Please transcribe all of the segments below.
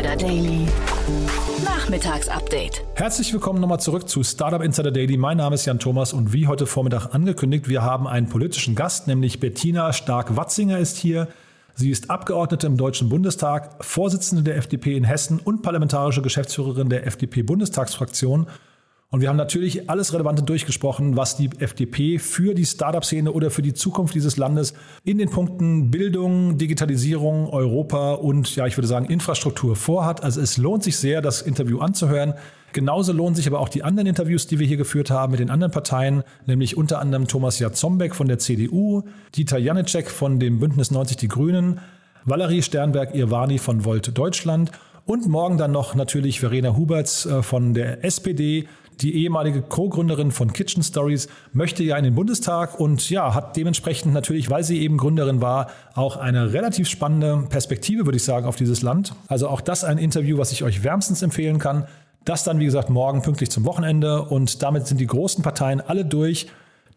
Insider Daily. Nachmittagsupdate. Herzlich willkommen nochmal zurück zu Startup Insider Daily. Mein Name ist Jan Thomas und wie heute Vormittag angekündigt, wir haben einen politischen Gast, nämlich Bettina Stark-Watzinger ist hier. Sie ist Abgeordnete im Deutschen Bundestag, Vorsitzende der FDP in Hessen und parlamentarische Geschäftsführerin der FDP-Bundestagsfraktion. Und wir haben natürlich alles Relevante durchgesprochen, was die FDP für die Startup-Szene oder für die Zukunft dieses Landes in den Punkten Bildung, Digitalisierung, Europa und ja, ich würde sagen Infrastruktur vorhat. Also es lohnt sich sehr, das Interview anzuhören. Genauso lohnen sich aber auch die anderen Interviews, die wir hier geführt haben mit den anderen Parteien, nämlich unter anderem Thomas Jatzombeck von der CDU, Dieter Janicek von dem Bündnis 90 Die Grünen, Valerie Sternberg-Irvani von Volt Deutschland und morgen dann noch natürlich Verena Huberts äh, von der SPD, die ehemalige Co-Gründerin von Kitchen Stories, möchte ja in den Bundestag und ja, hat dementsprechend natürlich, weil sie eben Gründerin war, auch eine relativ spannende Perspektive, würde ich sagen, auf dieses Land. Also auch das ein Interview, was ich euch wärmstens empfehlen kann. Das dann, wie gesagt, morgen pünktlich zum Wochenende und damit sind die großen Parteien alle durch.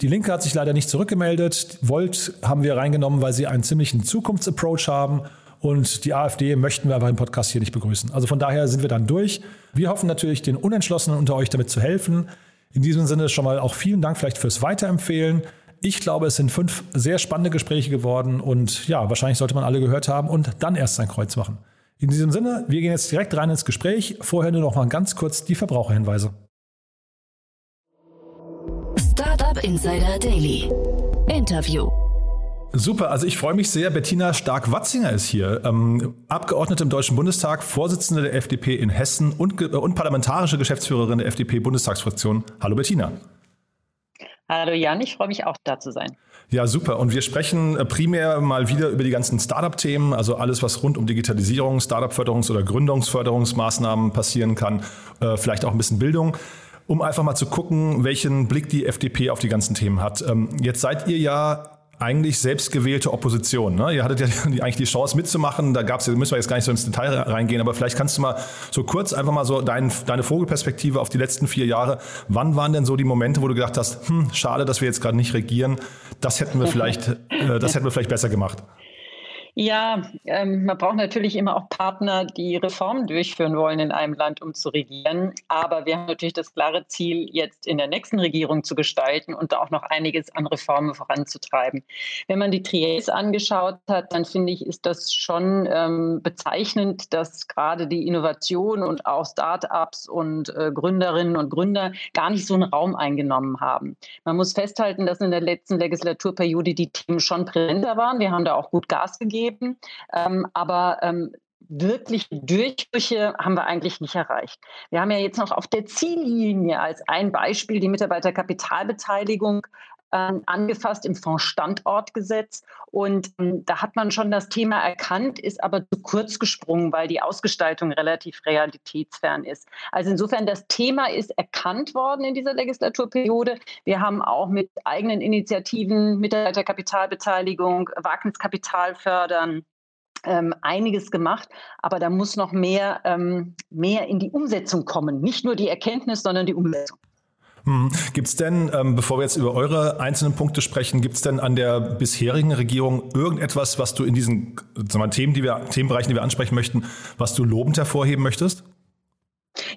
Die Linke hat sich leider nicht zurückgemeldet. Volt haben wir reingenommen, weil sie einen ziemlichen Zukunftsapproach haben. Und die AfD möchten wir aber im Podcast hier nicht begrüßen. Also von daher sind wir dann durch. Wir hoffen natürlich, den Unentschlossenen unter euch damit zu helfen. In diesem Sinne schon mal auch vielen Dank vielleicht fürs Weiterempfehlen. Ich glaube, es sind fünf sehr spannende Gespräche geworden und ja, wahrscheinlich sollte man alle gehört haben und dann erst sein Kreuz machen. In diesem Sinne, wir gehen jetzt direkt rein ins Gespräch. Vorher nur noch mal ganz kurz die Verbraucherhinweise. Startup Insider Daily. Interview. Super, also ich freue mich sehr. Bettina Stark-Watzinger ist hier, ähm, Abgeordnete im Deutschen Bundestag, Vorsitzende der FDP in Hessen und, äh, und parlamentarische Geschäftsführerin der FDP-Bundestagsfraktion. Hallo Bettina. Hallo Jan, ich freue mich auch da zu sein. Ja, super. Und wir sprechen äh, primär mal wieder über die ganzen Startup-Themen, also alles, was rund um Digitalisierung, Startup-Förderungs- oder Gründungsförderungsmaßnahmen passieren kann, äh, vielleicht auch ein bisschen Bildung um einfach mal zu gucken, welchen Blick die FDP auf die ganzen Themen hat. Ähm, jetzt seid ihr ja eigentlich selbstgewählte Opposition. Ne? Ihr hattet ja die, eigentlich die Chance mitzumachen. Da gab's, müssen wir jetzt gar nicht so ins Detail reingehen, aber vielleicht kannst du mal so kurz einfach mal so dein, deine Vogelperspektive auf die letzten vier Jahre. Wann waren denn so die Momente, wo du gedacht hast, hm, schade, dass wir jetzt gerade nicht regieren. Das hätten wir vielleicht, äh, das hätten wir vielleicht besser gemacht. Ja, ähm, man braucht natürlich immer auch Partner, die Reformen durchführen wollen in einem Land, um zu regieren. Aber wir haben natürlich das klare Ziel, jetzt in der nächsten Regierung zu gestalten und da auch noch einiges an Reformen voranzutreiben. Wenn man die Triels angeschaut hat, dann finde ich, ist das schon ähm, bezeichnend, dass gerade die Innovation und auch Start-ups und äh, Gründerinnen und Gründer gar nicht so einen Raum eingenommen haben. Man muss festhalten, dass in der letzten Legislaturperiode die Themen schon präsenter waren. Wir haben da auch gut Gas gegeben geben. Ähm, aber ähm, wirklich Durchbrüche haben wir eigentlich nicht erreicht. Wir haben ja jetzt noch auf der Ziellinie als ein Beispiel die Mitarbeiterkapitalbeteiligung ähm, angefasst im Fonds-Standortgesetz. Und ähm, da hat man schon das Thema erkannt, ist aber zu kurz gesprungen, weil die Ausgestaltung relativ realitätsfern ist. Also insofern, das Thema ist erkannt worden in dieser Legislaturperiode. Wir haben auch mit eigenen Initiativen, Mitarbeiterkapitalbeteiligung, Wagniskapital fördern, ähm, einiges gemacht, aber da muss noch mehr, ähm, mehr in die Umsetzung kommen. Nicht nur die Erkenntnis, sondern die Umsetzung. Hm. Gibt es denn, ähm, bevor wir jetzt über eure einzelnen Punkte sprechen, gibt es denn an der bisherigen Regierung irgendetwas, was du in diesen wir, Themen, die wir, Themenbereichen, die wir ansprechen möchten, was du lobend hervorheben möchtest?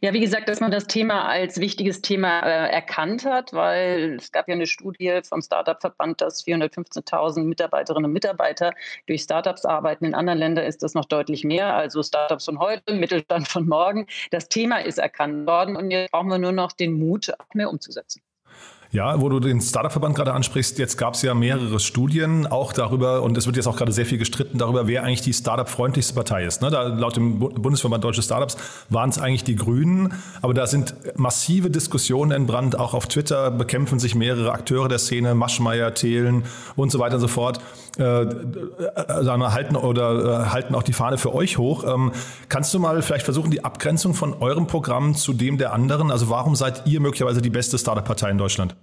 Ja, wie gesagt, dass man das Thema als wichtiges Thema äh, erkannt hat, weil es gab ja eine Studie vom Startup-Verband, dass 415.000 Mitarbeiterinnen und Mitarbeiter durch Startups arbeiten. In anderen Ländern ist das noch deutlich mehr. Also Startups von heute, Mittelstand von morgen. Das Thema ist erkannt worden und jetzt brauchen wir nur noch den Mut, auch mehr umzusetzen. Ja, wo du den Startup-Verband gerade ansprichst, jetzt gab es ja mehrere Studien auch darüber und es wird jetzt auch gerade sehr viel gestritten darüber, wer eigentlich die Startup-freundlichste Partei ist. Ne? Da, laut dem Bundesverband Deutsche Startups waren es eigentlich die Grünen, aber da sind massive Diskussionen entbrannt. Auch auf Twitter bekämpfen sich mehrere Akteure der Szene, Maschmeyer, Thelen und so weiter und so fort. Äh, äh, halten oder äh, halten auch die Fahne für euch hoch. Ähm, kannst du mal vielleicht versuchen, die Abgrenzung von eurem Programm zu dem der anderen? Also warum seid ihr möglicherweise die beste Startup-Partei in Deutschland?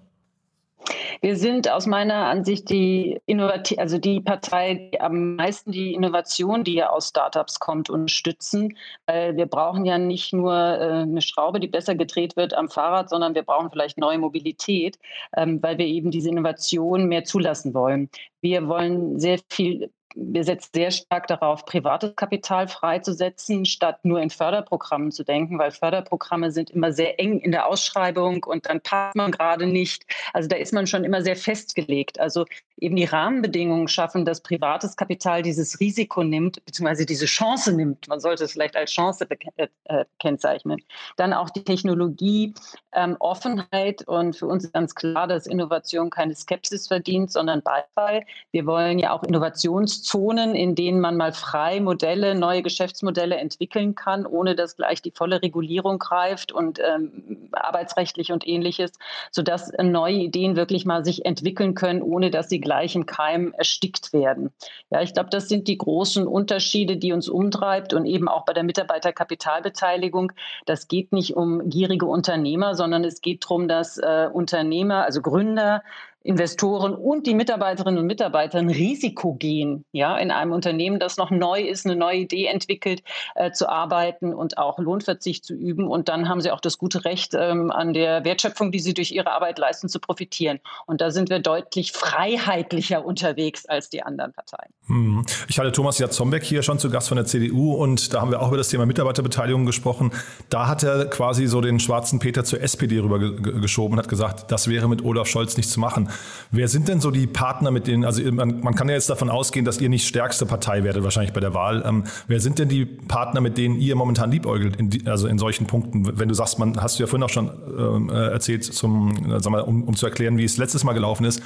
Wir sind aus meiner Ansicht die Innovati also die Partei, die am meisten die Innovation, die ja aus Startups kommt, unterstützen. Weil wir brauchen ja nicht nur äh, eine Schraube, die besser gedreht wird am Fahrrad, sondern wir brauchen vielleicht neue Mobilität, ähm, weil wir eben diese Innovation mehr zulassen wollen. Wir wollen sehr viel wir setzen sehr stark darauf, privates Kapital freizusetzen, statt nur in Förderprogrammen zu denken, weil Förderprogramme sind immer sehr eng in der Ausschreibung und dann passt man gerade nicht. Also da ist man schon immer sehr festgelegt. Also eben die Rahmenbedingungen schaffen, dass privates Kapital dieses Risiko nimmt, beziehungsweise diese Chance nimmt. Man sollte es vielleicht als Chance äh, äh, kennzeichnen. Dann auch die Technologie, ähm, Offenheit und für uns ist ganz klar, dass Innovation keine Skepsis verdient, sondern Beifall. Wir wollen ja auch Innovationszonen, in denen man mal frei Modelle, neue Geschäftsmodelle entwickeln kann, ohne dass gleich die volle Regulierung greift und ähm, arbeitsrechtlich und ähnliches, sodass neue Ideen wirklich mal sich entwickeln können, ohne dass sie gleich im Keim erstickt werden. Ja, ich glaube, das sind die großen Unterschiede, die uns umtreibt und eben auch bei der Mitarbeiterkapitalbeteiligung. Das geht nicht um gierige Unternehmer, sondern es geht darum, dass äh, Unternehmer, also Gründer, Investoren und die Mitarbeiterinnen und Mitarbeiter ein Risiko gehen, ja, in einem Unternehmen, das noch neu ist, eine neue Idee entwickelt, äh, zu arbeiten und auch Lohnverzicht zu üben. Und dann haben sie auch das gute Recht, ähm, an der Wertschöpfung, die sie durch ihre Arbeit leisten, zu profitieren. Und da sind wir deutlich freiheitlicher unterwegs als die anderen Parteien. Hm. Ich hatte Thomas Jatzombeck hier schon zu Gast von der CDU und da haben wir auch über das Thema Mitarbeiterbeteiligung gesprochen. Da hat er quasi so den schwarzen Peter zur SPD rübergeschoben und hat gesagt, das wäre mit Olaf Scholz nicht zu machen. Wer sind denn so die Partner, mit denen, also man, man, kann ja jetzt davon ausgehen, dass ihr nicht stärkste Partei werdet, wahrscheinlich bei der Wahl. Ähm, wer sind denn die Partner, mit denen ihr momentan liebäugelt, in die, also in solchen Punkten? Wenn du sagst, man, hast du ja vorhin auch schon ähm, äh, erzählt, zum, äh, sag mal, um, um zu erklären, wie es letztes Mal gelaufen ist,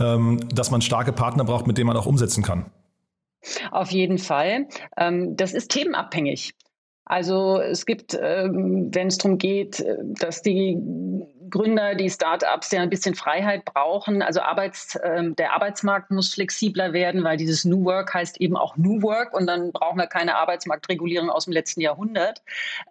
ähm, dass man starke Partner braucht, mit denen man auch umsetzen kann. Auf jeden Fall. Ähm, das ist themenabhängig. Also es gibt, ähm, wenn es darum geht, äh, dass die Gründer, die Startups ja ein bisschen Freiheit brauchen. Also Arbeits, äh, der Arbeitsmarkt muss flexibler werden, weil dieses New Work heißt eben auch New Work und dann brauchen wir keine Arbeitsmarktregulierung aus dem letzten Jahrhundert.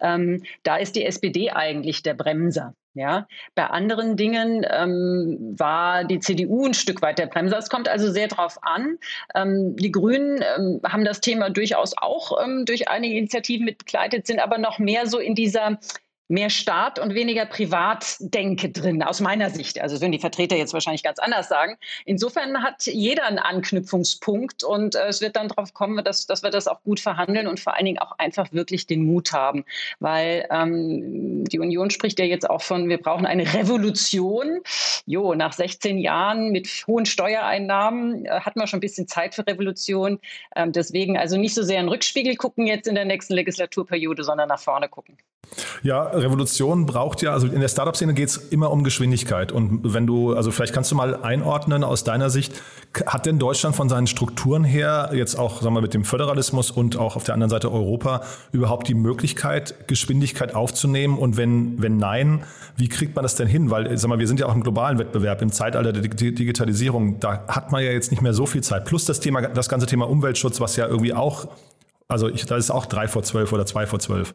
Ähm, da ist die SPD eigentlich der Bremser. Ja, bei anderen Dingen ähm, war die CDU ein Stück weit der Bremser. Es kommt also sehr darauf an. Ähm, die Grünen ähm, haben das Thema durchaus auch ähm, durch einige Initiativen mit begleitet, sind aber noch mehr so in dieser mehr Staat und weniger Privatdenke drin, aus meiner Sicht. Also würden die Vertreter jetzt wahrscheinlich ganz anders sagen. Insofern hat jeder einen Anknüpfungspunkt und äh, es wird dann darauf kommen, dass, dass wir das auch gut verhandeln und vor allen Dingen auch einfach wirklich den Mut haben. Weil ähm, die Union spricht ja jetzt auch von, wir brauchen eine Revolution. Jo, nach 16 Jahren mit hohen Steuereinnahmen äh, hat man schon ein bisschen Zeit für Revolution. Ähm, deswegen also nicht so sehr in Rückspiegel gucken jetzt in der nächsten Legislaturperiode, sondern nach vorne gucken. Ja, Revolution braucht ja, also in der Startup-Szene geht es immer um Geschwindigkeit. Und wenn du, also vielleicht kannst du mal einordnen aus deiner Sicht, hat denn Deutschland von seinen Strukturen her, jetzt auch sagen wir, mit dem Föderalismus und auch auf der anderen Seite Europa, überhaupt die Möglichkeit, Geschwindigkeit aufzunehmen? Und wenn, wenn nein, wie kriegt man das denn hin? Weil, sag mal, wir sind ja auch im globalen Wettbewerb, im Zeitalter der Digitalisierung, da hat man ja jetzt nicht mehr so viel Zeit. Plus das Thema, das ganze Thema Umweltschutz, was ja irgendwie auch, also ich, da ist auch drei vor zwölf oder zwei vor zwölf.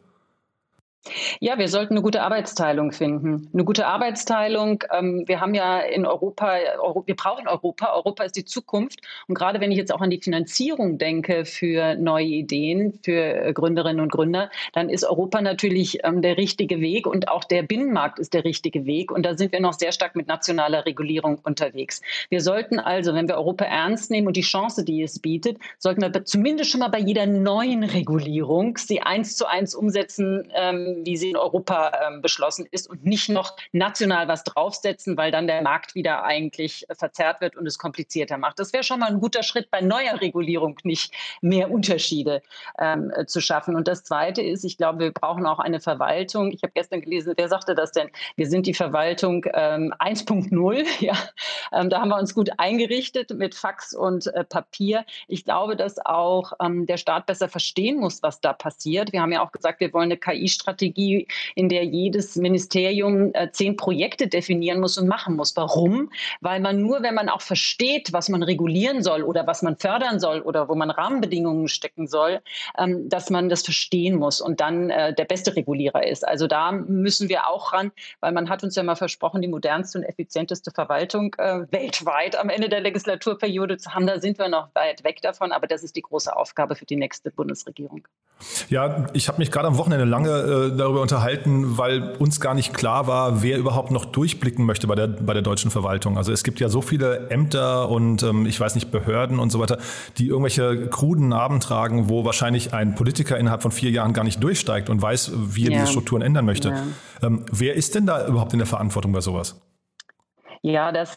Ja, wir sollten eine gute Arbeitsteilung finden. Eine gute Arbeitsteilung. Ähm, wir haben ja in Europa, Euro, wir brauchen Europa. Europa ist die Zukunft. Und gerade wenn ich jetzt auch an die Finanzierung denke für neue Ideen, für äh, Gründerinnen und Gründer, dann ist Europa natürlich ähm, der richtige Weg und auch der Binnenmarkt ist der richtige Weg. Und da sind wir noch sehr stark mit nationaler Regulierung unterwegs. Wir sollten also, wenn wir Europa ernst nehmen und die Chance, die es bietet, sollten wir zumindest schon mal bei jeder neuen Regulierung sie eins zu eins umsetzen, ähm, wie sie in Europa ähm, beschlossen ist und nicht noch national was draufsetzen, weil dann der Markt wieder eigentlich äh, verzerrt wird und es komplizierter macht. Das wäre schon mal ein guter Schritt bei neuer Regulierung, nicht mehr Unterschiede ähm, äh, zu schaffen. Und das Zweite ist, ich glaube, wir brauchen auch eine Verwaltung. Ich habe gestern gelesen, wer sagte das denn? Wir sind die Verwaltung ähm, 1.0. Ja, ähm, da haben wir uns gut eingerichtet mit Fax und äh, Papier. Ich glaube, dass auch ähm, der Staat besser verstehen muss, was da passiert. Wir haben ja auch gesagt, wir wollen eine KI-Strategie Strategie, in der jedes Ministerium äh, zehn Projekte definieren muss und machen muss. Warum? Weil man nur, wenn man auch versteht, was man regulieren soll oder was man fördern soll oder wo man Rahmenbedingungen stecken soll, ähm, dass man das verstehen muss und dann äh, der beste Regulierer ist. Also da müssen wir auch ran, weil man hat uns ja mal versprochen, die modernste und effizienteste Verwaltung äh, weltweit am Ende der Legislaturperiode zu haben. Da sind wir noch weit weg davon, aber das ist die große Aufgabe für die nächste Bundesregierung. Ja, ich habe mich gerade am Wochenende lange darüber unterhalten, weil uns gar nicht klar war, wer überhaupt noch durchblicken möchte bei der, bei der deutschen Verwaltung. Also es gibt ja so viele Ämter und ähm, ich weiß nicht, Behörden und so weiter, die irgendwelche kruden Narben tragen, wo wahrscheinlich ein Politiker innerhalb von vier Jahren gar nicht durchsteigt und weiß, wie er ja. diese Strukturen ändern möchte. Ja. Ähm, wer ist denn da überhaupt in der Verantwortung bei sowas? Ja, das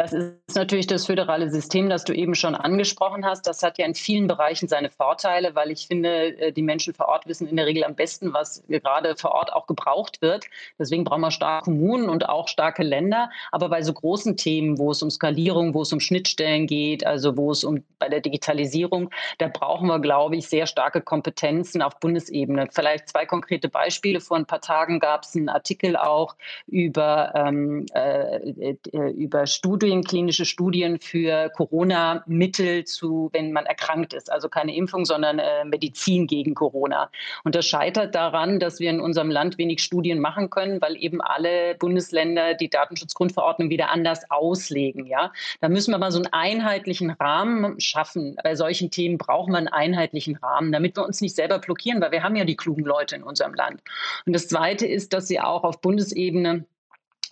das ist natürlich das föderale System, das du eben schon angesprochen hast. Das hat ja in vielen Bereichen seine Vorteile, weil ich finde, äh, die Menschen vor Ort wissen in der Regel am besten, was gerade vor Ort auch gebraucht wird. Deswegen brauchen wir starke Kommunen und auch starke Länder. Aber bei so großen Themen, wo es um Skalierung, wo es um Schnittstellen geht, also wo es um bei der Digitalisierung, da brauchen wir, glaube ich, sehr starke Kompetenzen auf Bundesebene. Vielleicht zwei konkrete Beispiele. Vor ein paar Tagen gab es einen Artikel auch über, ähm, äh, äh über Studien Studien, klinische Studien für Corona-Mittel zu, wenn man erkrankt ist. Also keine Impfung, sondern äh, Medizin gegen Corona. Und das scheitert daran, dass wir in unserem Land wenig Studien machen können, weil eben alle Bundesländer die Datenschutzgrundverordnung wieder anders auslegen. Ja, da müssen wir mal so einen einheitlichen Rahmen schaffen. Bei solchen Themen brauchen wir einen einheitlichen Rahmen, damit wir uns nicht selber blockieren, weil wir haben ja die klugen Leute in unserem Land. Und das Zweite ist, dass sie auch auf Bundesebene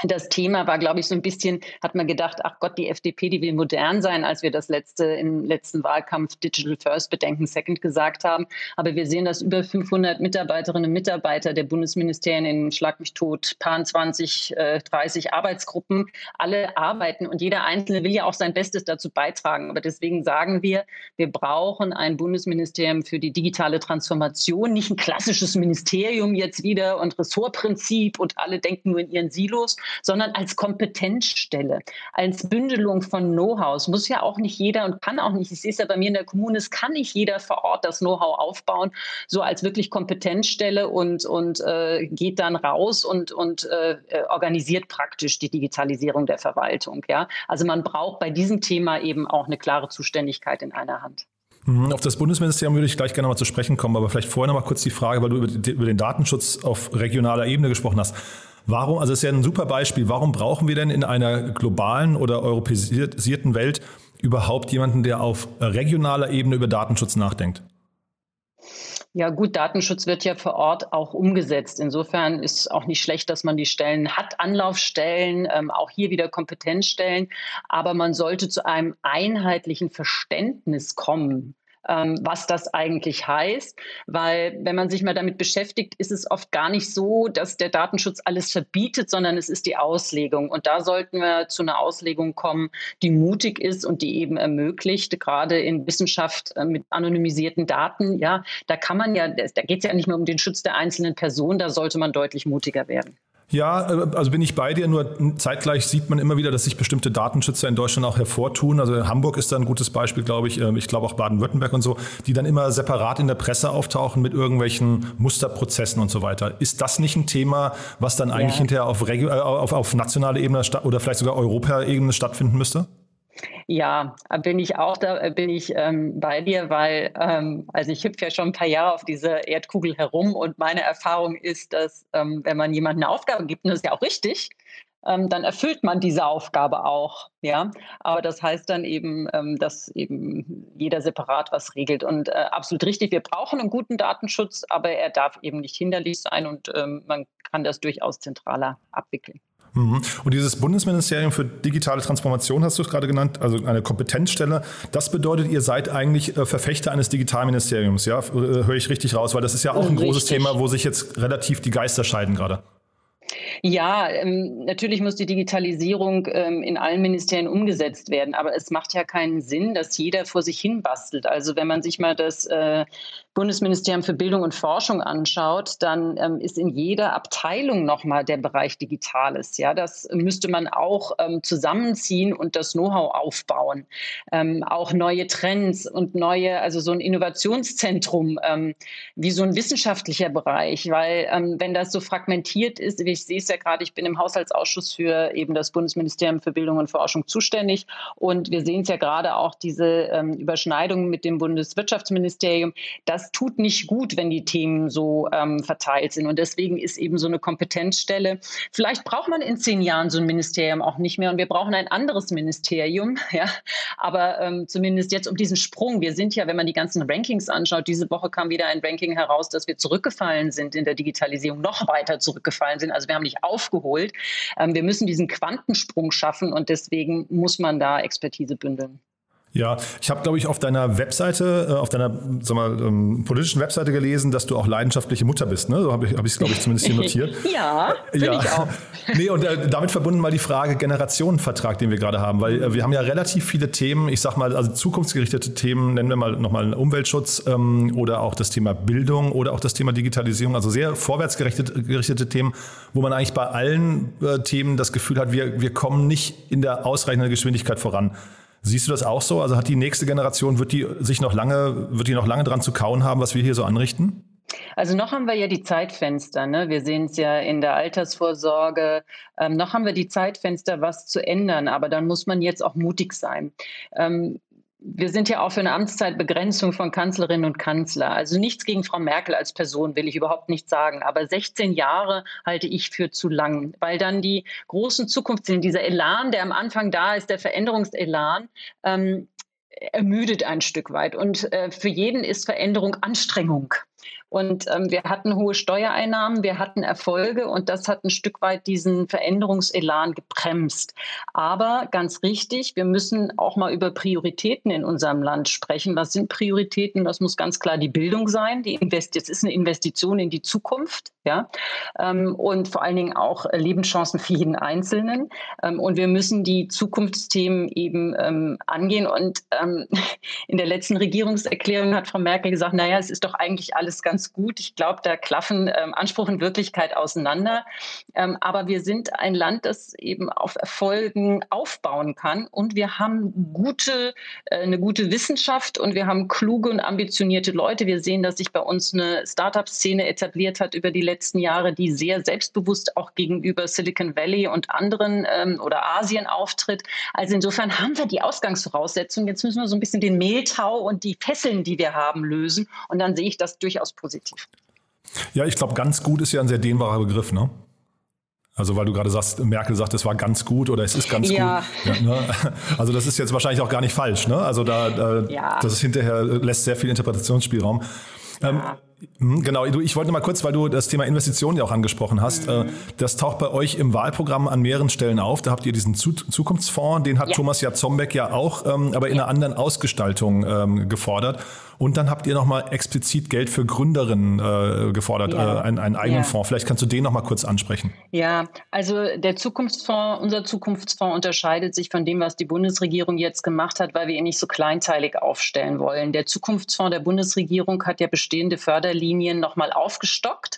das Thema war, glaube ich, so ein bisschen, hat man gedacht, ach Gott, die FDP, die will modern sein, als wir das letzte im letzten Wahlkampf Digital First Bedenken Second gesagt haben. Aber wir sehen, dass über 500 Mitarbeiterinnen und Mitarbeiter der Bundesministerien in Schlag mich tot, paar 20, äh, 30 Arbeitsgruppen alle arbeiten und jeder Einzelne will ja auch sein Bestes dazu beitragen. Aber deswegen sagen wir, wir brauchen ein Bundesministerium für die digitale Transformation, nicht ein klassisches Ministerium jetzt wieder und Ressortprinzip und alle denken nur in ihren Silos, sondern als Kompetenzstelle, als Bündelung von Know-how. Es muss ja auch nicht jeder und kann auch nicht, ich sehe es ja bei mir in der Kommune, es kann nicht jeder vor Ort das Know-how aufbauen, so als wirklich Kompetenzstelle und, und äh, geht dann raus und, und äh, organisiert praktisch die Digitalisierung der Verwaltung. Ja? Also man braucht bei diesem Thema eben auch eine klare Zuständigkeit in einer Hand. Mhm, auf das Bundesministerium würde ich gleich gerne mal zu sprechen kommen, aber vielleicht vorher noch mal kurz die Frage, weil du über den Datenschutz auf regionaler Ebene gesprochen hast. Warum, also es ist ja ein super Beispiel, warum brauchen wir denn in einer globalen oder europäisierten Welt überhaupt jemanden, der auf regionaler Ebene über Datenschutz nachdenkt? Ja, gut, Datenschutz wird ja vor Ort auch umgesetzt. Insofern ist es auch nicht schlecht, dass man die Stellen hat, Anlaufstellen, ähm, auch hier wieder Kompetenzstellen. Aber man sollte zu einem einheitlichen Verständnis kommen was das eigentlich heißt. Weil wenn man sich mal damit beschäftigt, ist es oft gar nicht so, dass der Datenschutz alles verbietet, sondern es ist die Auslegung. Und da sollten wir zu einer Auslegung kommen, die mutig ist und die eben ermöglicht, gerade in Wissenschaft äh, mit anonymisierten Daten, ja, da kann man ja, da geht es ja nicht mehr um den Schutz der einzelnen Person, da sollte man deutlich mutiger werden. Ja, äh, also bin ich bei dir, nur zeitgleich sieht man immer wieder, dass sich bestimmte Datenschützer in Deutschland auch hervortun. Also Hamburg ist da ein gutes Beispiel, glaube ich. Ähm, ich glaube auch Baden-Württemberg und so, die dann immer separat in der Presse auftauchen mit irgendwelchen Musterprozessen und so weiter. Ist das nicht ein Thema, was dann eigentlich ja. hinterher auf, äh, auf, auf nationaler Ebene oder vielleicht sogar Europaebene stattfinden müsste? Ja, bin ich auch da, bin ich ähm, bei dir, weil ähm, also ich hüpfe ja schon ein paar Jahre auf dieser Erdkugel herum und meine Erfahrung ist, dass ähm, wenn man jemandem eine Aufgabe gibt, und das ist ja auch richtig, ähm, dann erfüllt man diese Aufgabe auch. Ja, aber das heißt dann eben, ähm, dass eben jeder separat was regelt. Und äh, absolut richtig, wir brauchen einen guten Datenschutz, aber er darf eben nicht hinderlich sein und ähm, man kann das durchaus zentraler abwickeln. Mhm. Und dieses Bundesministerium für digitale Transformation hast du es gerade genannt, also eine Kompetenzstelle. Das bedeutet, ihr seid eigentlich äh, Verfechter eines Digitalministeriums, ja? Äh, höre ich richtig raus, weil das ist ja auch ein großes Thema, wo sich jetzt relativ die Geister scheiden gerade. Ja, ähm, natürlich muss die Digitalisierung ähm, in allen Ministerien umgesetzt werden, aber es macht ja keinen Sinn, dass jeder vor sich hin bastelt. Also wenn man sich mal das äh, Bundesministerium für Bildung und Forschung anschaut, dann ähm, ist in jeder Abteilung nochmal der Bereich Digitales. Ja, das müsste man auch ähm, zusammenziehen und das Know-how aufbauen. Ähm, auch neue Trends und neue, also so ein Innovationszentrum, ähm, wie so ein wissenschaftlicher Bereich, weil ähm, wenn das so fragmentiert ist, ich sehe es ja gerade, ich bin im Haushaltsausschuss für eben das Bundesministerium für Bildung und Forschung zuständig. Und wir sehen es ja gerade auch diese ähm, Überschneidungen mit dem Bundeswirtschaftsministerium. Das tut nicht gut, wenn die Themen so ähm, verteilt sind. Und deswegen ist eben so eine Kompetenzstelle. Vielleicht braucht man in zehn Jahren so ein Ministerium auch nicht mehr und wir brauchen ein anderes Ministerium. Ja, aber ähm, zumindest jetzt um diesen Sprung. Wir sind ja, wenn man die ganzen Rankings anschaut, diese Woche kam wieder ein Ranking heraus, dass wir zurückgefallen sind in der Digitalisierung, noch weiter zurückgefallen sind. Also wir haben nicht aufgeholt. Ähm, wir müssen diesen Quantensprung schaffen und deswegen muss man da Expertise bündeln. Ja, ich habe, glaube ich, auf deiner Webseite, äh, auf deiner sag mal, ähm, politischen Webseite gelesen, dass du auch leidenschaftliche Mutter bist. Ne? So habe ich es, hab glaube ich, zumindest hier notiert. ja, bin ja. ich auch. nee, und äh, damit verbunden mal die Frage Generationenvertrag, den wir gerade haben, weil äh, wir haben ja relativ viele Themen, ich sag mal, also zukunftsgerichtete Themen, nennen wir mal nochmal Umweltschutz ähm, oder auch das Thema Bildung oder auch das Thema Digitalisierung, also sehr vorwärtsgerichtete Themen, wo man eigentlich bei allen äh, Themen das Gefühl hat, wir, wir kommen nicht in der ausreichenden Geschwindigkeit voran. Siehst du das auch so? Also hat die nächste Generation, wird die sich noch lange, wird die noch lange dran zu kauen haben, was wir hier so anrichten? Also noch haben wir ja die Zeitfenster. Ne? Wir sehen es ja in der Altersvorsorge. Ähm, noch haben wir die Zeitfenster, was zu ändern. Aber dann muss man jetzt auch mutig sein. Ähm, wir sind ja auch für eine Amtszeitbegrenzung von Kanzlerinnen und Kanzler. Also nichts gegen Frau Merkel als Person will ich überhaupt nicht sagen. Aber 16 Jahre halte ich für zu lang, weil dann die großen Zukunftsziele, dieser Elan, der am Anfang da ist, der Veränderungselan, ähm, ermüdet ein Stück weit. Und äh, für jeden ist Veränderung Anstrengung. Und ähm, wir hatten hohe Steuereinnahmen, wir hatten Erfolge und das hat ein Stück weit diesen Veränderungselan gebremst. Aber ganz richtig, wir müssen auch mal über Prioritäten in unserem Land sprechen. Was sind Prioritäten? Das muss ganz klar die Bildung sein. Die Invest Jetzt ist eine Investition in die Zukunft, ja, ähm, und vor allen Dingen auch Lebenschancen für jeden Einzelnen. Ähm, und wir müssen die Zukunftsthemen eben ähm, angehen. Und ähm, in der letzten Regierungserklärung hat Frau Merkel gesagt, naja, es ist doch eigentlich alles ganz ganz gut. Ich glaube, da klaffen ähm, Anspruch und Wirklichkeit auseinander. Ähm, aber wir sind ein Land, das eben auf Erfolgen aufbauen kann. Und wir haben gute, äh, eine gute Wissenschaft und wir haben kluge und ambitionierte Leute. Wir sehen, dass sich bei uns eine Startup-Szene etabliert hat über die letzten Jahre, die sehr selbstbewusst auch gegenüber Silicon Valley und anderen ähm, oder Asien auftritt. Also insofern haben wir die Ausgangsvoraussetzungen. Jetzt müssen wir so ein bisschen den Mehltau und die Fesseln, die wir haben, lösen. Und dann sehe ich das durchaus positiv positiv. Ja, ich glaube, ganz gut ist ja ein sehr dehnbarer Begriff, ne? Also weil du gerade sagst, Merkel sagt, es war ganz gut oder es ist ganz ja. gut. Ja, ne? Also das ist jetzt wahrscheinlich auch gar nicht falsch. Ne? Also da, da ja. das ist hinterher lässt sehr viel Interpretationsspielraum. Ähm, ja. Hm, genau, ich wollte mal kurz, weil du das Thema Investitionen ja auch angesprochen hast, mhm. das taucht bei euch im Wahlprogramm an mehreren Stellen auf. Da habt ihr diesen Zukunftsfonds, den hat ja. Thomas Jatzombeck ja auch, ähm, aber in ja. einer anderen Ausgestaltung ähm, gefordert. Und dann habt ihr nochmal explizit Geld für Gründerinnen äh, gefordert, ja. äh, einen, einen, eigenen ja. Fonds. Vielleicht kannst du den nochmal kurz ansprechen. Ja, also der Zukunftsfonds, unser Zukunftsfonds unterscheidet sich von dem, was die Bundesregierung jetzt gemacht hat, weil wir ihn nicht so kleinteilig aufstellen wollen. Der Zukunftsfonds der Bundesregierung hat ja bestehende Förderlinien nochmal aufgestockt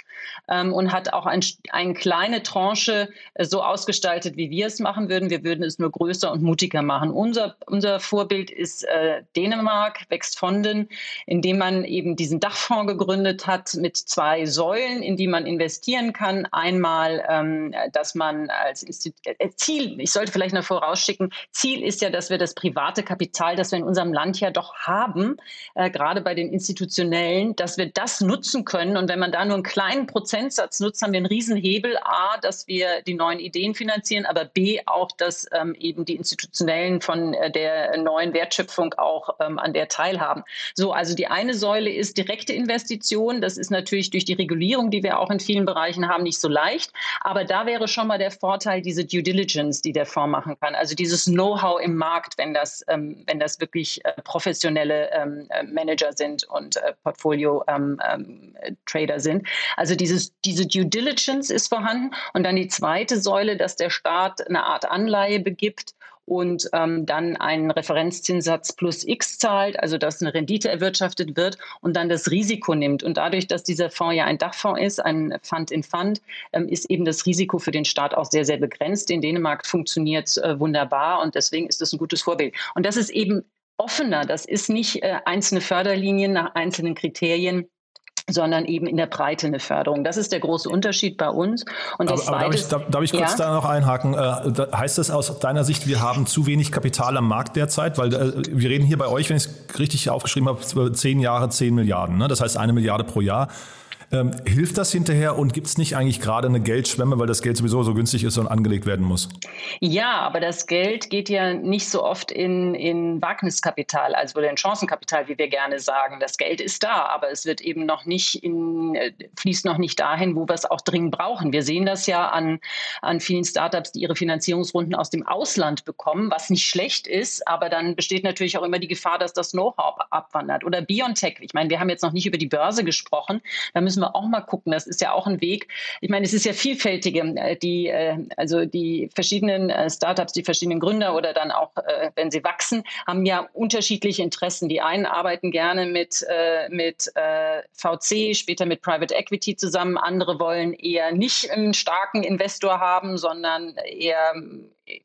ähm, und hat auch ein, eine kleine Tranche äh, so ausgestaltet, wie wir es machen würden. Wir würden es nur größer und mutiger machen. Unser, unser Vorbild ist äh, Dänemark, wächst Fonden, indem man eben diesen Dachfonds gegründet hat mit zwei Säulen, in die man investieren kann. Einmal, ähm, dass man als Institut, äh, Ziel, ich sollte vielleicht noch vorausschicken, Ziel ist ja, dass wir das private Kapital, das wir in unserem Land ja doch haben, äh, gerade bei den institutionellen, dass wir das nutzen können. Und wenn man da nur einen kleinen Prozentsatz nutzt, haben wir einen Riesenhebel. A, dass wir die neuen Ideen finanzieren, aber B, auch, dass ähm, eben die Institutionellen von äh, der neuen Wertschöpfung auch ähm, an der teilhaben. So, also die eine Säule ist direkte Investition. Das ist natürlich durch die Regulierung, die wir auch in vielen Bereichen haben, nicht so leicht. Aber da wäre schon mal der Vorteil, diese Due Diligence, die der Fonds machen kann. Also dieses Know-how im Markt, wenn das, ähm, wenn das wirklich äh, professionelle ähm, äh, Manager sind und äh, Portfolio-Trader ähm, ähm, sind. Also dieses, diese Due Diligence ist vorhanden. Und dann die zweite Säule, dass der Staat eine Art Anleihe begibt und ähm, dann einen Referenzzinssatz plus X zahlt, also dass eine Rendite erwirtschaftet wird und dann das Risiko nimmt. Und dadurch, dass dieser Fonds ja ein Dachfonds ist, ein Fund in Fund, ähm, ist eben das Risiko für den Staat auch sehr, sehr begrenzt. In Dänemark funktioniert es äh, wunderbar und deswegen ist das ein gutes Vorbild. Und das ist eben offener. Das ist nicht äh, einzelne Förderlinien nach einzelnen Kriterien, sondern eben in der Breite eine Förderung. Das ist der große Unterschied bei uns. Und aber, aber darf, ich, darf, darf ich kurz ja? da noch einhaken? Äh, heißt das aus deiner Sicht, wir haben zu wenig Kapital am Markt derzeit? Weil äh, wir reden hier bei euch, wenn ich es richtig aufgeschrieben habe, zehn Jahre, zehn Milliarden. Ne? Das heißt eine Milliarde pro Jahr. Ähm, hilft das hinterher und gibt es nicht eigentlich gerade eine Geldschwemme, weil das Geld sowieso so günstig ist und angelegt werden muss? Ja, aber das Geld geht ja nicht so oft in, in Wagniskapital, also in Chancenkapital, wie wir gerne sagen. Das Geld ist da, aber es wird eben noch nicht in, äh, fließt noch nicht dahin, wo wir es auch dringend brauchen. Wir sehen das ja an, an vielen Startups, die ihre Finanzierungsrunden aus dem Ausland bekommen, was nicht schlecht ist, aber dann besteht natürlich auch immer die Gefahr, dass das Know-how abwandert. Oder Biontech. Ich meine, wir haben jetzt noch nicht über die Börse gesprochen. Da müssen müssen wir auch mal gucken. Das ist ja auch ein Weg. Ich meine, es ist ja vielfältige, äh, die, äh, also die verschiedenen äh, Startups, die verschiedenen Gründer oder dann auch, wenn sie wachsen, haben ja unterschiedliche Interessen. Die einen arbeiten gerne mit, mit VC, später mit Private Equity zusammen. Andere wollen eher nicht einen starken Investor haben, sondern eher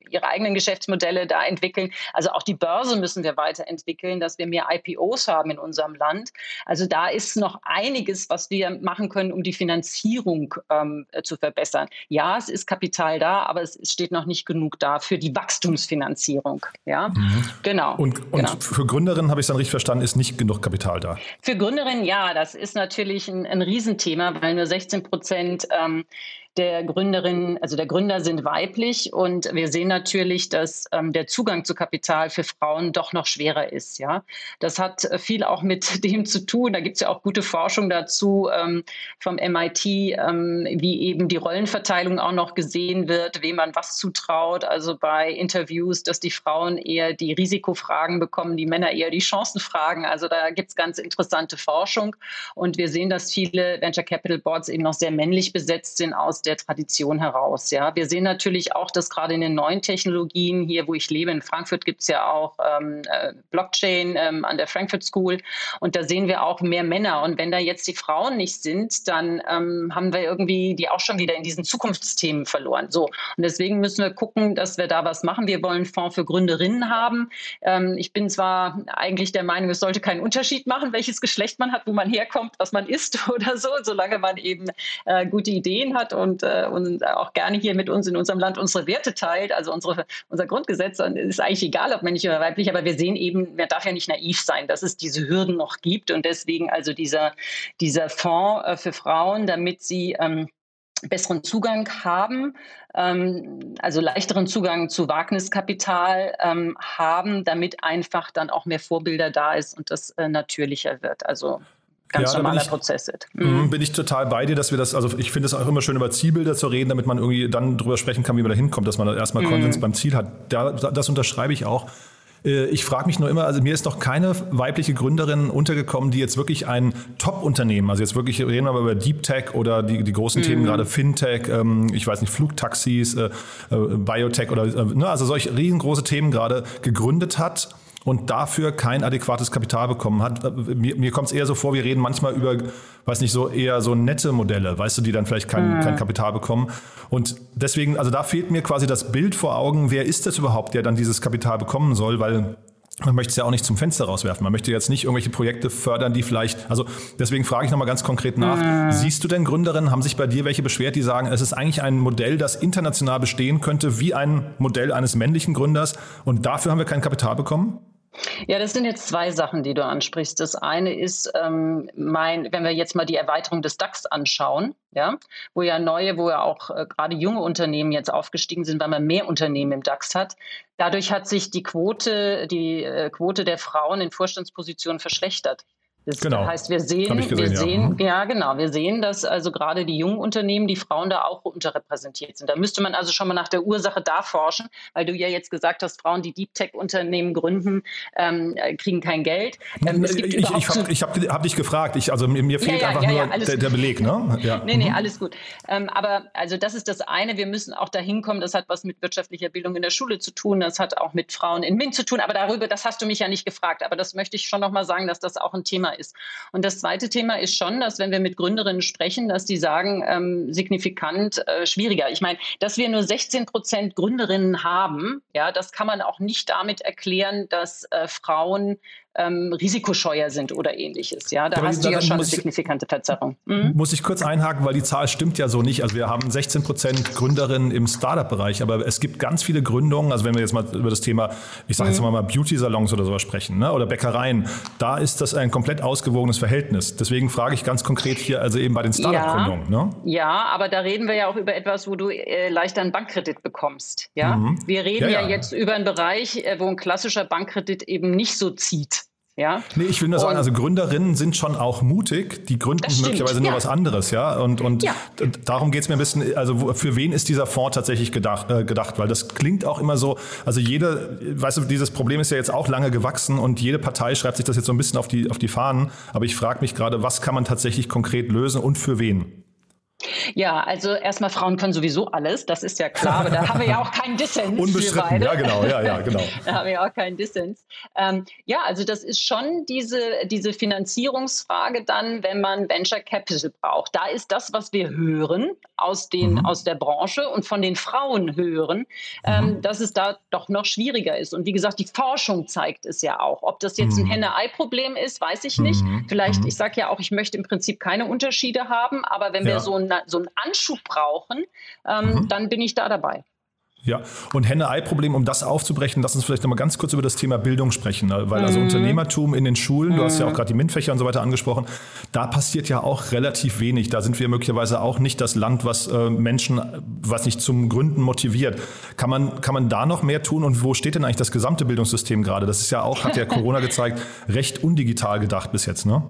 ihre eigenen Geschäftsmodelle da entwickeln. Also auch die Börse müssen wir weiterentwickeln, dass wir mehr IPOs haben in unserem Land. Also da ist noch einiges, was wir machen können, um die Finanzierung ähm, zu verbessern. Ja, es ist Kapital da, aber es steht noch nicht genug da für die Wachstumsfinanzierung. Ja, mhm. genau. Und, und genau. für Gründerinnen habe ich es dann richtig verstanden, ist nicht genug Kapital da. Für Gründerinnen ja, das ist natürlich ein, ein Riesenthema, weil nur 16 Prozent ähm, der Gründerinnen, also der Gründer sind weiblich und wir sehen natürlich, dass ähm, der Zugang zu Kapital für Frauen doch noch schwerer ist. Ja, das hat viel auch mit dem zu tun. Da gibt es ja auch gute Forschung dazu ähm, vom MIT, ähm, wie eben die Rollenverteilung auch noch gesehen wird, wem man was zutraut. Also bei Interviews, dass die Frauen eher die Risikofragen bekommen, die Männer eher die Chancenfragen. Also da gibt es ganz interessante Forschung und wir sehen, dass viele Venture Capital Boards eben noch sehr männlich besetzt sind aus der Tradition heraus. Ja, wir sehen natürlich auch, dass gerade in den neuen Technologien hier, wo ich lebe, in Frankfurt gibt es ja auch ähm, äh, Blockchain ähm, an der Frankfurt School und da sehen wir auch mehr Männer. Und wenn da jetzt die Frauen nicht sind, dann ähm, haben wir irgendwie die auch schon wieder in diesen Zukunftsthemen verloren. So und deswegen müssen wir gucken, dass wir da was machen. Wir wollen einen Fonds für Gründerinnen haben. Ähm, ich bin zwar eigentlich der Meinung, es sollte keinen Unterschied machen, welches Geschlecht man hat, wo man herkommt, was man ist oder so, solange man eben äh, gute Ideen hat und und, äh, und auch gerne hier mit uns in unserem Land unsere Werte teilt, also unsere, unser Grundgesetz, dann ist eigentlich egal, ob männlich oder weiblich, aber wir sehen eben, man darf ja nicht naiv sein, dass es diese Hürden noch gibt und deswegen also dieser, dieser Fonds äh, für Frauen, damit sie ähm, besseren Zugang haben, ähm, also leichteren Zugang zu Wagniskapital ähm, haben, damit einfach dann auch mehr Vorbilder da ist und das äh, natürlicher wird. Also ganz ja, normaler ich, Prozess ist. Mhm. mhm. Bin ich total bei dir, dass wir das, also ich finde es auch immer schön, über Zielbilder zu reden, damit man irgendwie dann drüber sprechen kann, wie man da hinkommt, dass man erstmal mhm. Konsens beim Ziel hat. Da, das unterschreibe ich auch. Äh, ich frage mich nur immer, also mir ist noch keine weibliche Gründerin untergekommen, die jetzt wirklich ein Top-Unternehmen, also jetzt wirklich reden wir über Deep Tech oder die, die großen mhm. Themen gerade Fintech, ähm, ich weiß nicht, Flugtaxis, äh, äh, Biotech oder, ne, also solche riesengroße Themen gerade gegründet hat und dafür kein adäquates Kapital bekommen hat. Mir, mir kommt es eher so vor, wir reden manchmal über, weiß nicht, so eher so nette Modelle, weißt du, die dann vielleicht kein, mhm. kein Kapital bekommen. Und deswegen, also da fehlt mir quasi das Bild vor Augen, wer ist das überhaupt, der dann dieses Kapital bekommen soll, weil man möchte es ja auch nicht zum Fenster rauswerfen. Man möchte jetzt nicht irgendwelche Projekte fördern, die vielleicht, also deswegen frage ich nochmal ganz konkret nach. Mhm. Siehst du denn Gründerinnen, haben sich bei dir welche beschwert, die sagen, es ist eigentlich ein Modell, das international bestehen könnte, wie ein Modell eines männlichen Gründers und dafür haben wir kein Kapital bekommen? Ja, das sind jetzt zwei Sachen, die du ansprichst. Das eine ist, ähm, mein, wenn wir jetzt mal die Erweiterung des DAX anschauen, ja, wo ja neue, wo ja auch äh, gerade junge Unternehmen jetzt aufgestiegen sind, weil man mehr Unternehmen im DAX hat. Dadurch hat sich die Quote, die äh, Quote der Frauen in Vorstandspositionen verschlechtert. Das genau. heißt, wir sehen, gesehen, wir sehen, ja. Mhm. ja. genau, wir sehen, dass also gerade die jungen Unternehmen, die Frauen da auch unterrepräsentiert sind. Da müsste man also schon mal nach der Ursache da forschen, weil du ja jetzt gesagt hast, Frauen, die Deep Tech Unternehmen gründen, ähm, kriegen kein Geld. Ähm, ich ich, ich habe hab, hab dich gefragt, ich, also mir fehlt ja, ja, einfach nur der, der, Beleg, ne? Ja. Nee, nee, mhm. alles gut. Ähm, aber also das ist das eine, wir müssen auch dahin kommen, das hat was mit wirtschaftlicher Bildung in der Schule zu tun, das hat auch mit Frauen in MINT zu tun, aber darüber, das hast du mich ja nicht gefragt, aber das möchte ich schon noch mal sagen, dass das auch ein Thema ist. Und das zweite Thema ist schon, dass wenn wir mit Gründerinnen sprechen, dass die sagen, ähm, signifikant äh, schwieriger. Ich meine, dass wir nur 16 Prozent Gründerinnen haben, ja, das kann man auch nicht damit erklären, dass äh, Frauen ähm, risikoscheuer sind oder ähnliches. Ja, da ja, hast du ja schon eine signifikante Verzerrung. Mhm. Muss ich kurz einhaken, weil die Zahl stimmt ja so nicht. Also wir haben 16 Prozent Gründerinnen im Startup-Bereich, aber es gibt ganz viele Gründungen. Also wenn wir jetzt mal über das Thema, ich sage jetzt mhm. mal Beauty-Salons oder sowas sprechen, ne? oder Bäckereien, da ist das ein komplett ausgewogenes Verhältnis. Deswegen frage ich ganz konkret hier, also eben bei den Startup-Gründungen. Ja, ne? ja, aber da reden wir ja auch über etwas, wo du äh, leichter einen Bankkredit bekommst. Ja, mhm. wir reden ja, ja, jetzt über einen Bereich, äh, wo ein klassischer Bankkredit eben nicht so zieht. Ja? Nee, ich will nur sagen, also Gründerinnen sind schon auch mutig, die gründen möglicherweise nur ja. was anderes, ja. Und, und ja. darum geht es mir ein bisschen, also für wen ist dieser Fonds tatsächlich gedacht, äh, gedacht? Weil das klingt auch immer so, also jede, weißt du, dieses Problem ist ja jetzt auch lange gewachsen und jede Partei schreibt sich das jetzt so ein bisschen auf die, auf die Fahnen. Aber ich frage mich gerade, was kann man tatsächlich konkret lösen und für wen? Ja, also erstmal Frauen können sowieso alles, das ist ja klar, aber da haben wir ja auch keinen Dissens. Unbestritten, ja genau, ja, ja, genau. da haben wir ja auch keinen Dissens. Ähm, ja, also das ist schon diese, diese Finanzierungsfrage dann, wenn man Venture Capital braucht. Da ist das, was wir hören aus, den, mhm. aus der Branche und von den Frauen hören, ähm, mhm. dass es da doch noch schwieriger ist. Und wie gesagt, die Forschung zeigt es ja auch. Ob das jetzt mhm. ein Henne-Ei-Problem ist, weiß ich nicht. Mhm. Vielleicht, mhm. ich sage ja auch, ich möchte im Prinzip keine Unterschiede haben, aber wenn ja. wir so ein so einen Anschub brauchen, ähm, mhm. dann bin ich da dabei. Ja, und Henne-Ei-Problem, um das aufzubrechen, lass uns vielleicht nochmal ganz kurz über das Thema Bildung sprechen. Ne? Weil also mhm. Unternehmertum in den Schulen, mhm. du hast ja auch mhm. gerade die MINT-Fächer und so weiter angesprochen, da passiert ja auch relativ wenig. Da sind wir möglicherweise auch nicht das Land, was äh, Menschen, was nicht zum Gründen motiviert. Kann man, kann man da noch mehr tun und wo steht denn eigentlich das gesamte Bildungssystem gerade? Das ist ja auch, hat ja Corona gezeigt, recht undigital gedacht bis jetzt, ne?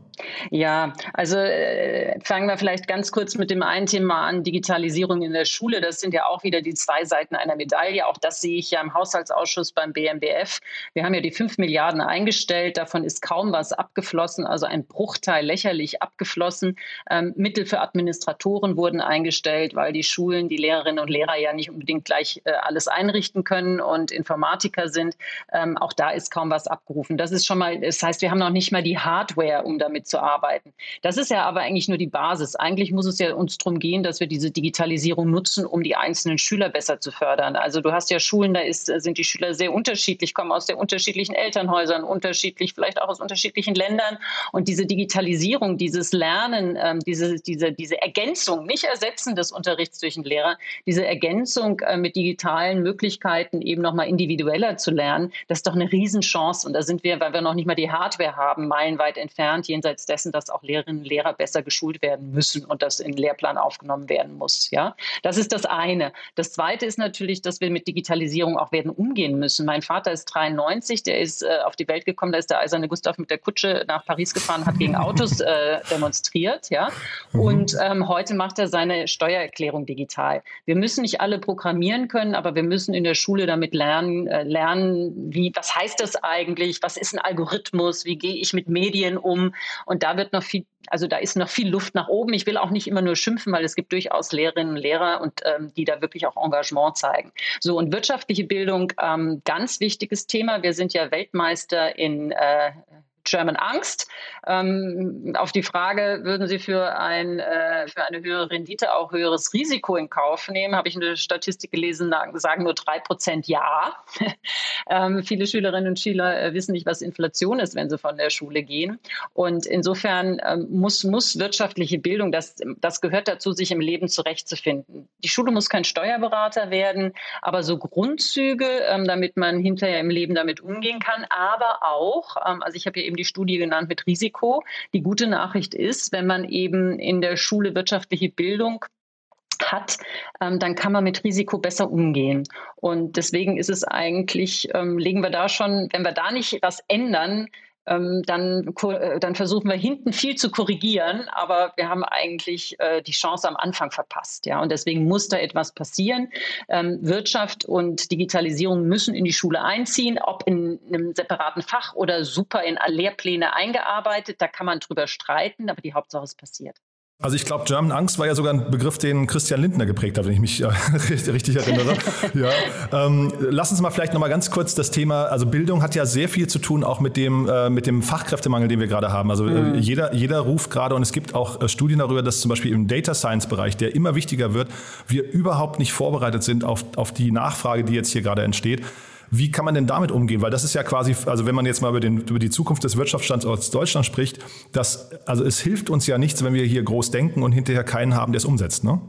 Ja, also äh, fangen wir vielleicht ganz kurz mit dem einen Thema an, Digitalisierung in der Schule. Das sind ja auch wieder die zwei Seiten einer Medaille. Auch das sehe ich ja im Haushaltsausschuss beim BMBF. Wir haben ja die 5 Milliarden eingestellt. Davon ist kaum was abgeflossen, also ein Bruchteil lächerlich abgeflossen. Ähm, Mittel für Administratoren wurden eingestellt, weil die Schulen, die Lehrerinnen und Lehrer ja nicht unbedingt gleich äh, alles einrichten können und Informatiker sind. Ähm, auch da ist kaum was abgerufen. Das ist schon mal, das heißt, wir haben noch nicht mal die Hardware, um damit zu arbeiten. Das ist ja aber eigentlich nur die Basis. Eigentlich muss es ja uns darum gehen, dass wir diese Digitalisierung nutzen, um die einzelnen Schüler besser zu fördern. Also du hast ja Schulen, da ist, sind die Schüler sehr unterschiedlich, kommen aus sehr unterschiedlichen Elternhäusern, unterschiedlich, vielleicht auch aus unterschiedlichen Ländern. Und diese Digitalisierung, dieses Lernen, ähm, diese, diese, diese Ergänzung, nicht Ersetzen des Unterrichts durch einen Lehrer, diese Ergänzung äh, mit digitalen Möglichkeiten eben nochmal individueller zu lernen, das ist doch eine Riesenchance. Und da sind wir, weil wir noch nicht mal die Hardware haben, meilenweit entfernt, jenseits dessen, dass auch Lehrerinnen und Lehrer besser geschult werden müssen und das in den Lehrplan aufgenommen werden muss. Ja, das ist das eine. Das zweite ist natürlich, dass wir mit Digitalisierung auch werden umgehen müssen. Mein Vater ist 93, der ist äh, auf die Welt gekommen, da ist der eiserne Gustav mit der Kutsche nach Paris gefahren, hat gegen Autos äh, demonstriert, ja. Mhm. Und ähm, heute macht er seine Steuererklärung digital. Wir müssen nicht alle programmieren können, aber wir müssen in der Schule damit lernen, äh, lernen, wie, was heißt das eigentlich? Was ist ein Algorithmus? Wie gehe ich mit Medien um? Und da wird noch viel also da ist noch viel Luft nach oben. Ich will auch nicht immer nur schimpfen, weil es gibt durchaus Lehrerinnen und Lehrer und ähm, die da wirklich auch Engagement zeigen. So und wirtschaftliche Bildung, ähm, ganz wichtiges Thema. Wir sind ja Weltmeister in äh, German Angst. Ähm, auf die Frage, würden Sie für, ein, äh, für eine höhere Rendite auch höheres Risiko in Kauf nehmen, habe ich eine Statistik gelesen, sagen nur drei Prozent ja. ähm, viele Schülerinnen und Schüler äh, wissen nicht, was Inflation ist, wenn sie von der Schule gehen. Und insofern ähm, muss, muss wirtschaftliche Bildung, das, das gehört dazu, sich im Leben zurechtzufinden. Die Schule muss kein Steuerberater werden, aber so Grundzüge, ähm, damit man hinterher im Leben damit umgehen kann, aber auch, ähm, also ich habe hier eben die Studie genannt mit Risiko. Die gute Nachricht ist, wenn man eben in der Schule wirtschaftliche Bildung hat, ähm, dann kann man mit Risiko besser umgehen. Und deswegen ist es eigentlich, ähm, legen wir da schon, wenn wir da nicht was ändern, ähm, dann, äh, dann versuchen wir hinten viel zu korrigieren, aber wir haben eigentlich äh, die Chance am Anfang verpasst. Ja? Und deswegen muss da etwas passieren. Ähm, Wirtschaft und Digitalisierung müssen in die Schule einziehen, ob in einem separaten Fach oder super in Lehrpläne eingearbeitet. Da kann man drüber streiten, aber die Hauptsache es passiert. Also ich glaube, German Angst war ja sogar ein Begriff, den Christian Lindner geprägt hat, wenn ich mich äh, richtig erinnere. ja. Ähm, lass uns mal vielleicht nochmal ganz kurz das Thema, also Bildung hat ja sehr viel zu tun auch mit dem, äh, mit dem Fachkräftemangel, den wir gerade haben. Also äh, mhm. jeder, jeder ruft gerade und es gibt auch äh, Studien darüber, dass zum Beispiel im Data Science Bereich, der immer wichtiger wird, wir überhaupt nicht vorbereitet sind auf, auf die Nachfrage, die jetzt hier gerade entsteht. Wie kann man denn damit umgehen? Weil das ist ja quasi, also wenn man jetzt mal über, den, über die Zukunft des Wirtschaftsstandorts Deutschland spricht, das, also es hilft uns ja nichts, wenn wir hier groß denken und hinterher keinen haben, der es umsetzt, ne?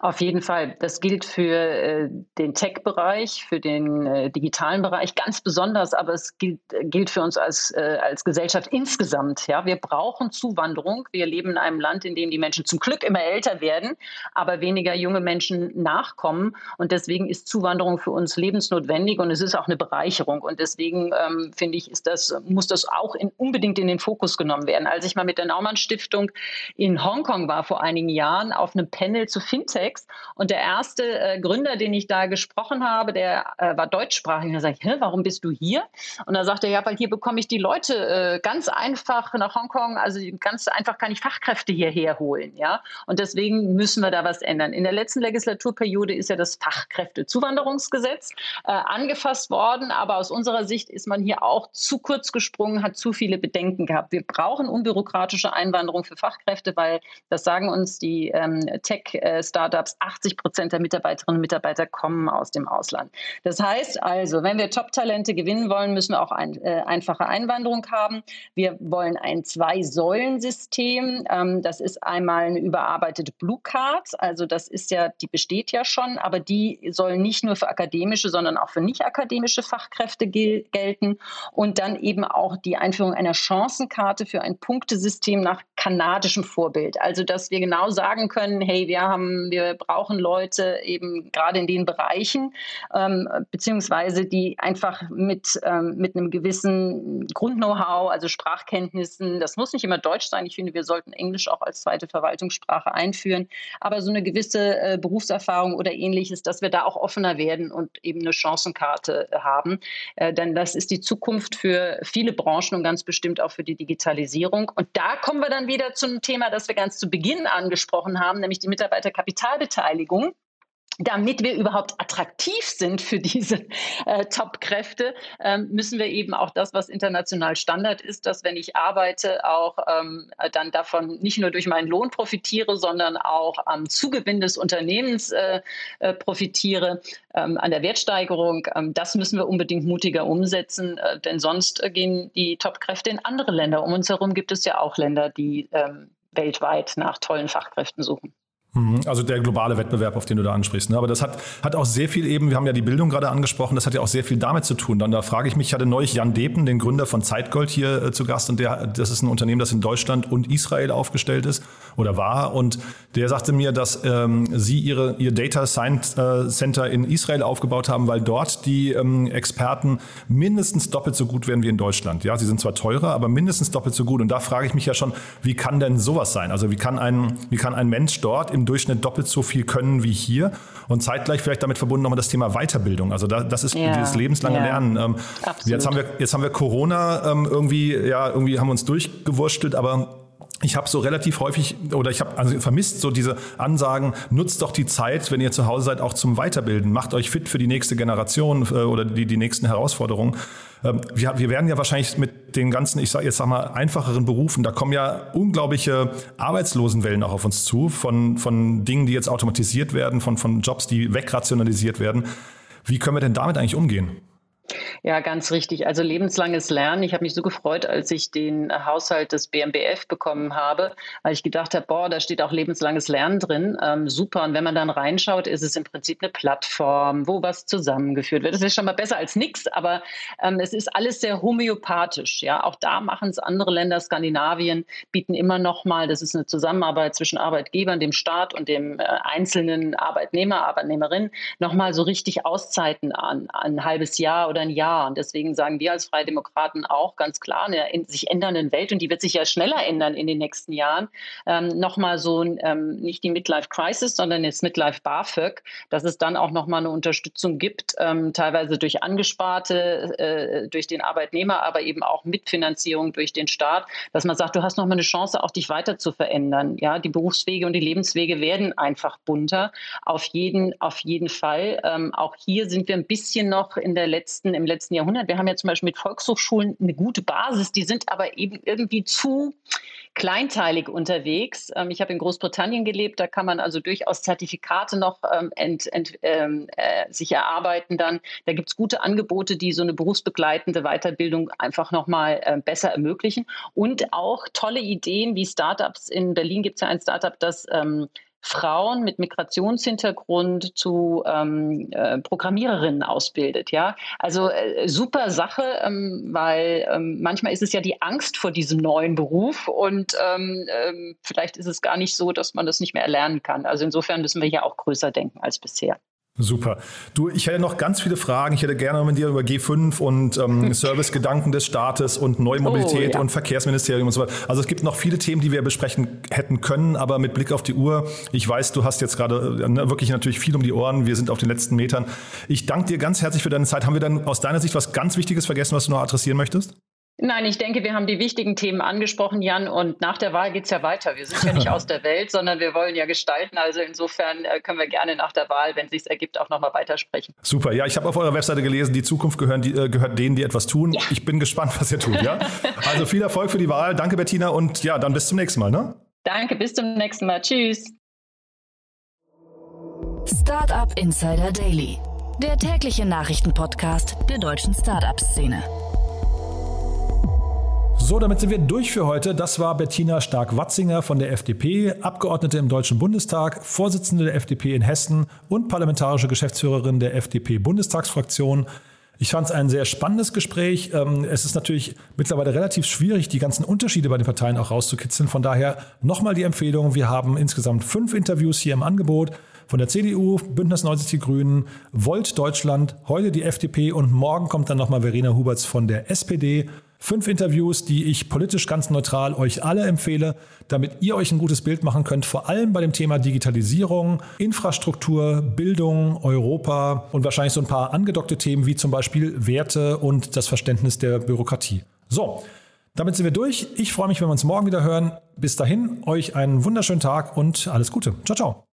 Auf jeden Fall. Das gilt für äh, den Tech-Bereich, für den äh, digitalen Bereich ganz besonders, aber es gilt, äh, gilt für uns als, äh, als Gesellschaft insgesamt. Ja? Wir brauchen Zuwanderung. Wir leben in einem Land, in dem die Menschen zum Glück immer älter werden, aber weniger junge Menschen nachkommen. Und deswegen ist Zuwanderung für uns lebensnotwendig und es ist auch eine Bereicherung. Und deswegen ähm, finde ich, ist das, muss das auch in, unbedingt in den Fokus genommen werden. Als ich mal mit der Naumann Stiftung in Hongkong war vor einigen Jahren auf einem Panel zu Fintechs und der erste äh, Gründer, den ich da gesprochen habe, der äh, war deutschsprachig. Und da sage ich, warum bist du hier? Und da sagte er, ja, weil hier bekomme ich die Leute äh, ganz einfach nach Hongkong, also ganz einfach kann ich Fachkräfte hierher holen. Ja? Und deswegen müssen wir da was ändern. In der letzten Legislaturperiode ist ja das Fachkräftezuwanderungsgesetz äh, angefasst worden, aber aus unserer Sicht ist man hier auch zu kurz gesprungen, hat zu viele Bedenken gehabt. Wir brauchen unbürokratische Einwanderung für Fachkräfte, weil das sagen uns die ähm, Tech-Startups, 80 Prozent der Mitarbeiterinnen und Mitarbeiter kommen aus dem Ausland. Das heißt also, wenn wir Top-Talente gewinnen wollen, müssen wir auch ein, äh, einfache Einwanderung haben. Wir wollen ein Zwei-Säulen-System. Ähm, das ist einmal eine überarbeitete Blue Card. Also das ist ja, die besteht ja schon, aber die soll nicht nur für akademische, sondern auch für nicht akademische Fachkräfte gel gelten. Und dann eben auch die Einführung einer Chancenkarte für ein Punktesystem nach kanadischem Vorbild. Also dass wir genau sagen können, hey, wir haben, wir brauchen Leute eben gerade in den Bereichen, ähm, beziehungsweise die einfach mit, ähm, mit einem gewissen Grund-Know-how, also Sprachkenntnissen, das muss nicht immer Deutsch sein. Ich finde, wir sollten Englisch auch als zweite Verwaltungssprache einführen, aber so eine gewisse äh, Berufserfahrung oder ähnliches, dass wir da auch offener werden und eben eine Chancenkarte haben. Äh, denn das ist die Zukunft für viele Branchen und ganz bestimmt auch für die Digitalisierung. Und da kommen wir dann wieder zum Thema, das wir ganz zu Beginn angesprochen haben, nämlich die Mitarbeiterkapitalbeteiligung damit wir überhaupt attraktiv sind für diese äh, Top-Kräfte, ähm, müssen wir eben auch das, was international Standard ist, dass wenn ich arbeite, auch ähm, dann davon nicht nur durch meinen Lohn profitiere, sondern auch am Zugewinn des Unternehmens äh, äh, profitiere, ähm, an der Wertsteigerung. Ähm, das müssen wir unbedingt mutiger umsetzen, äh, denn sonst gehen die Top-Kräfte in andere Länder. Um uns herum gibt es ja auch Länder, die ähm, weltweit nach tollen Fachkräften suchen. Mhm. Also der globale Wettbewerb, auf den du da ansprichst. Ne? Aber das hat, hat auch sehr viel eben, wir haben ja die Bildung gerade angesprochen, das hat ja auch sehr viel damit zu tun. Dann da frage ich mich, ich hatte neulich Jan Depen, den Gründer von Zeitgold hier äh, zu Gast und der, das ist ein Unternehmen, das in Deutschland und Israel aufgestellt ist oder war und der sagte mir, dass ähm, sie ihre, ihr Data Science äh, Center in Israel aufgebaut haben, weil dort die ähm, Experten mindestens doppelt so gut werden wie in Deutschland. Ja, sie sind zwar teurer, aber mindestens doppelt so gut und da frage ich mich ja schon, wie kann denn sowas sein? Also wie kann ein, wie kann ein Mensch dort im im Durchschnitt doppelt so viel können wie hier. Und zeitgleich vielleicht damit verbunden nochmal das Thema Weiterbildung. Also da, das ist ja, dieses lebenslange ja, Lernen. Ähm, jetzt haben wir jetzt haben wir Corona ähm, irgendwie ja irgendwie haben wir uns durchgewurstelt, aber ich habe so relativ häufig oder ich habe also vermisst so diese Ansagen, nutzt doch die Zeit, wenn ihr zu Hause seid, auch zum Weiterbilden. Macht euch fit für die nächste Generation äh, oder die, die nächsten Herausforderungen. Ähm, wir, wir werden ja wahrscheinlich mit den ganzen, ich sage jetzt sag mal, einfacheren Berufen, da kommen ja unglaubliche Arbeitslosenwellen auch auf uns zu, von, von Dingen, die jetzt automatisiert werden, von, von Jobs, die wegrationalisiert werden. Wie können wir denn damit eigentlich umgehen? Ja, ganz richtig. Also lebenslanges Lernen. Ich habe mich so gefreut, als ich den Haushalt des BMBF bekommen habe, weil ich gedacht habe, boah, da steht auch lebenslanges Lernen drin. Ähm, super. Und wenn man dann reinschaut, ist es im Prinzip eine Plattform, wo was zusammengeführt wird. Das ist schon mal besser als nichts, aber ähm, es ist alles sehr homöopathisch. Ja, auch da machen es andere Länder. Skandinavien bieten immer noch mal, das ist eine Zusammenarbeit zwischen Arbeitgebern, dem Staat und dem äh, einzelnen Arbeitnehmer, Arbeitnehmerin, noch mal so richtig Auszeiten an, ein halbes Jahr oder ein Jahr. Und deswegen sagen wir als Freie Demokraten auch ganz klar, in der sich ändernden Welt, und die wird sich ja schneller ändern in den nächsten Jahren, ähm, nochmal so ähm, nicht die Midlife Crisis, sondern jetzt Midlife BAföG, dass es dann auch nochmal eine Unterstützung gibt, ähm, teilweise durch Angesparte, äh, durch den Arbeitnehmer, aber eben auch Mitfinanzierung durch den Staat, dass man sagt, du hast nochmal eine Chance, auch dich weiter zu verändern. Ja, die Berufswege und die Lebenswege werden einfach bunter. Auf jeden, auf jeden Fall. Ähm, auch hier sind wir ein bisschen noch in der letzten im letzten Jahrhundert. Wir haben ja zum Beispiel mit Volkshochschulen eine gute Basis, die sind aber eben irgendwie zu kleinteilig unterwegs. Ähm, ich habe in Großbritannien gelebt, da kann man also durchaus Zertifikate noch ähm, ent, ent, ähm, äh, sich erarbeiten dann. Da gibt es gute Angebote, die so eine berufsbegleitende Weiterbildung einfach nochmal äh, besser ermöglichen. Und auch tolle Ideen wie Startups. In Berlin gibt es ja ein Startup, das ähm, Frauen mit Migrationshintergrund zu ähm, äh, Programmiererinnen ausbildet. Ja, also äh, super Sache, ähm, weil ähm, manchmal ist es ja die Angst vor diesem neuen Beruf und ähm, ähm, vielleicht ist es gar nicht so, dass man das nicht mehr erlernen kann. Also insofern müssen wir hier auch größer denken als bisher. Super. Du, ich hätte noch ganz viele Fragen. Ich hätte gerne mit dir über G5 und ähm, Servicegedanken des Staates und Neue oh, Mobilität oh, ja. und Verkehrsministerium und so weiter. Also es gibt noch viele Themen, die wir besprechen hätten können, aber mit Blick auf die Uhr, ich weiß, du hast jetzt gerade äh, ne, wirklich natürlich viel um die Ohren. Wir sind auf den letzten Metern. Ich danke dir ganz herzlich für deine Zeit. Haben wir dann aus deiner Sicht was ganz Wichtiges vergessen, was du noch adressieren möchtest? Nein, ich denke, wir haben die wichtigen Themen angesprochen, Jan, und nach der Wahl geht es ja weiter. Wir sind ja nicht aus der Welt, sondern wir wollen ja gestalten. Also insofern äh, können wir gerne nach der Wahl, wenn es sich ergibt, auch nochmal weitersprechen. Super, ja, ich habe auf eurer Webseite gelesen, die Zukunft gehören, die, äh, gehört denen, die etwas tun. Ja. Ich bin gespannt, was ihr tut, ja? Also viel Erfolg für die Wahl. Danke, Bettina, und ja, dann bis zum nächsten Mal, ne? Danke, bis zum nächsten Mal. Tschüss. Startup Insider Daily, der tägliche Nachrichtenpodcast der deutschen Startup-Szene. So, damit sind wir durch für heute. Das war Bettina Stark-Watzinger von der FDP, Abgeordnete im Deutschen Bundestag, Vorsitzende der FDP in Hessen und parlamentarische Geschäftsführerin der FDP-Bundestagsfraktion. Ich fand es ein sehr spannendes Gespräch. Ähm, es ist natürlich mittlerweile relativ schwierig, die ganzen Unterschiede bei den Parteien auch rauszukitzeln. Von daher nochmal die Empfehlung. Wir haben insgesamt fünf Interviews hier im Angebot von der CDU, Bündnis 90 Die Grünen, Volt Deutschland, heute die FDP und morgen kommt dann nochmal Verena Huberts von der SPD. Fünf Interviews, die ich politisch ganz neutral euch alle empfehle, damit ihr euch ein gutes Bild machen könnt, vor allem bei dem Thema Digitalisierung, Infrastruktur, Bildung, Europa und wahrscheinlich so ein paar angedockte Themen wie zum Beispiel Werte und das Verständnis der Bürokratie. So, damit sind wir durch. Ich freue mich, wenn wir uns morgen wieder hören. Bis dahin, euch einen wunderschönen Tag und alles Gute. Ciao, ciao.